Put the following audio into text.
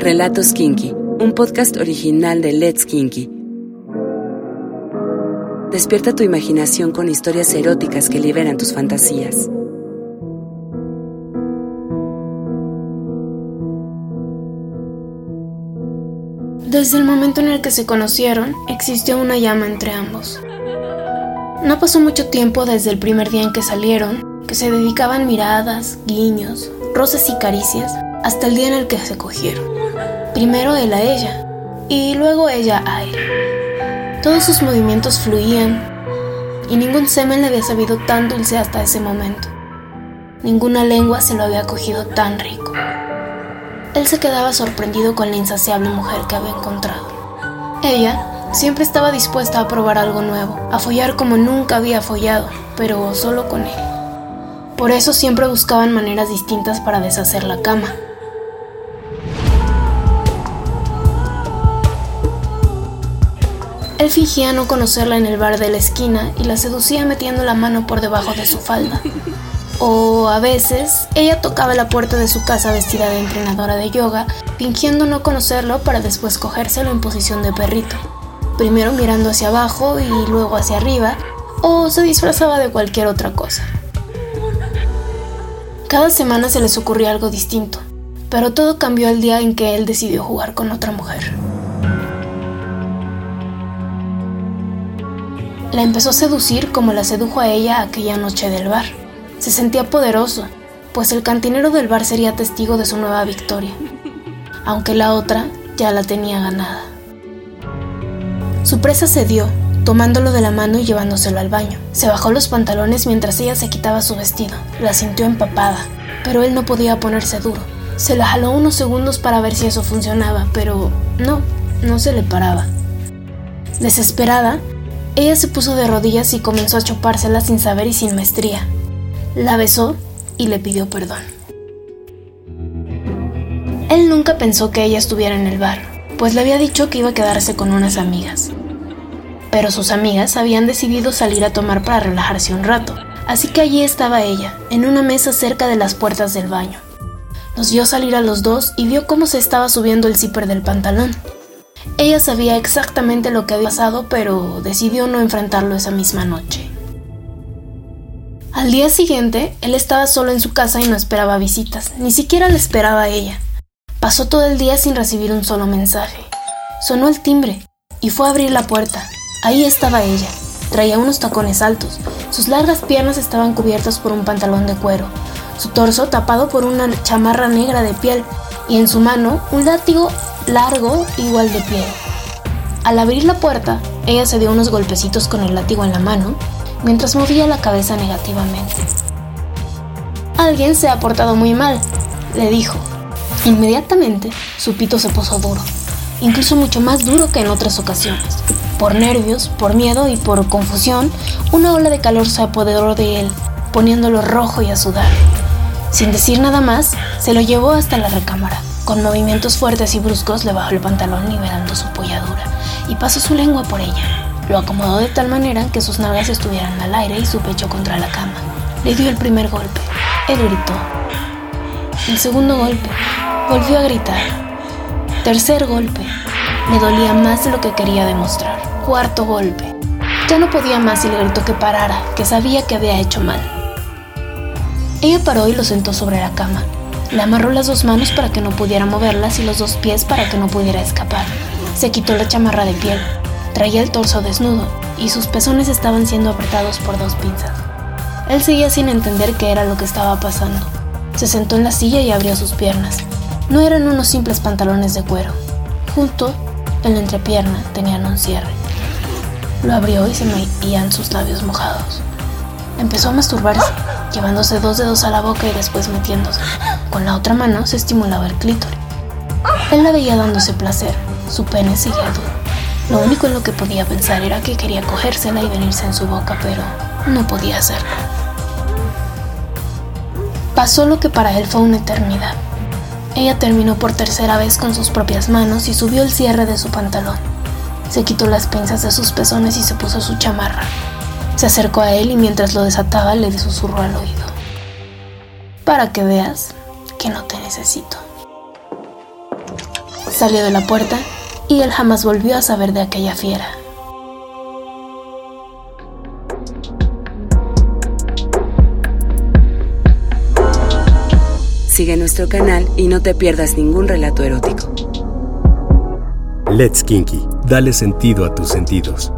Relatos Kinky, un podcast original de Let's Kinky. Despierta tu imaginación con historias eróticas que liberan tus fantasías. Desde el momento en el que se conocieron, existió una llama entre ambos. No pasó mucho tiempo desde el primer día en que salieron, que se dedicaban miradas, guiños, roces y caricias, hasta el día en el que se cogieron. Primero él a ella, y luego ella a él. Todos sus movimientos fluían, y ningún semen le había sabido tan dulce hasta ese momento. Ninguna lengua se lo había cogido tan rico. Él se quedaba sorprendido con la insaciable mujer que había encontrado. Ella Siempre estaba dispuesta a probar algo nuevo, a follar como nunca había follado, pero solo con él. Por eso siempre buscaban maneras distintas para deshacer la cama. Él fingía no conocerla en el bar de la esquina y la seducía metiendo la mano por debajo de su falda. O a veces, ella tocaba la puerta de su casa vestida de entrenadora de yoga, fingiendo no conocerlo para después cogérselo en posición de perrito primero mirando hacia abajo y luego hacia arriba, o se disfrazaba de cualquier otra cosa. Cada semana se les ocurría algo distinto, pero todo cambió el día en que él decidió jugar con otra mujer. La empezó a seducir como la sedujo a ella aquella noche del bar. Se sentía poderoso, pues el cantinero del bar sería testigo de su nueva victoria, aunque la otra ya la tenía ganada. Su presa cedió, tomándolo de la mano y llevándoselo al baño. Se bajó los pantalones mientras ella se quitaba su vestido. La sintió empapada, pero él no podía ponerse duro. Se la jaló unos segundos para ver si eso funcionaba, pero no, no se le paraba. Desesperada, ella se puso de rodillas y comenzó a chupársela sin saber y sin maestría. La besó y le pidió perdón. Él nunca pensó que ella estuviera en el bar, pues le había dicho que iba a quedarse con unas amigas pero sus amigas habían decidido salir a tomar para relajarse un rato, así que allí estaba ella, en una mesa cerca de las puertas del baño. Nos vio salir a los dos y vio cómo se estaba subiendo el zipper del pantalón. Ella sabía exactamente lo que había pasado, pero decidió no enfrentarlo esa misma noche. Al día siguiente, él estaba solo en su casa y no esperaba visitas, ni siquiera le esperaba a ella. Pasó todo el día sin recibir un solo mensaje. Sonó el timbre y fue a abrir la puerta. Ahí estaba ella. Traía unos tacones altos. Sus largas piernas estaban cubiertas por un pantalón de cuero, su torso tapado por una chamarra negra de piel y en su mano un látigo largo igual de piel. Al abrir la puerta, ella se dio unos golpecitos con el látigo en la mano mientras movía la cabeza negativamente. Alguien se ha portado muy mal, le dijo. Inmediatamente, su pito se puso duro, incluso mucho más duro que en otras ocasiones. Por nervios, por miedo y por confusión, una ola de calor se apoderó de él, poniéndolo rojo y a sudar. Sin decir nada más, se lo llevó hasta la recámara. Con movimientos fuertes y bruscos le bajó el pantalón nivelando su polladura y pasó su lengua por ella. Lo acomodó de tal manera que sus nalgas estuvieran al aire y su pecho contra la cama. Le dio el primer golpe. Él gritó. El segundo golpe. Volvió a gritar. Tercer golpe. Le dolía más de lo que quería demostrar cuarto golpe. Ya no podía más y le gritó que parara, que sabía que había hecho mal. Ella paró y lo sentó sobre la cama. Le amarró las dos manos para que no pudiera moverlas y los dos pies para que no pudiera escapar. Se quitó la chamarra de piel. Traía el torso desnudo y sus pezones estaban siendo apretados por dos pinzas. Él seguía sin entender qué era lo que estaba pasando. Se sentó en la silla y abrió sus piernas. No eran unos simples pantalones de cuero. Junto, en la entrepierna, tenían un cierre. Lo abrió y se veían sus labios mojados. Empezó a masturbarse, llevándose dos dedos a la boca y después metiéndose. Con la otra mano se estimulaba el clítoris. Él la veía dándose placer. Su pene seguía duro. Lo único en lo que podía pensar era que quería cogérsela y venirse en su boca, pero no podía hacerlo. Pasó lo que para él fue una eternidad. Ella terminó por tercera vez con sus propias manos y subió el cierre de su pantalón. Se quitó las pinzas de sus pezones y se puso su chamarra. Se acercó a él y mientras lo desataba le susurró al oído. Para que veas que no te necesito. salió de la puerta y él jamás volvió a saber de aquella fiera. Sigue nuestro canal y no te pierdas ningún relato erótico. Let's Kinky, dale sentido a tus sentidos.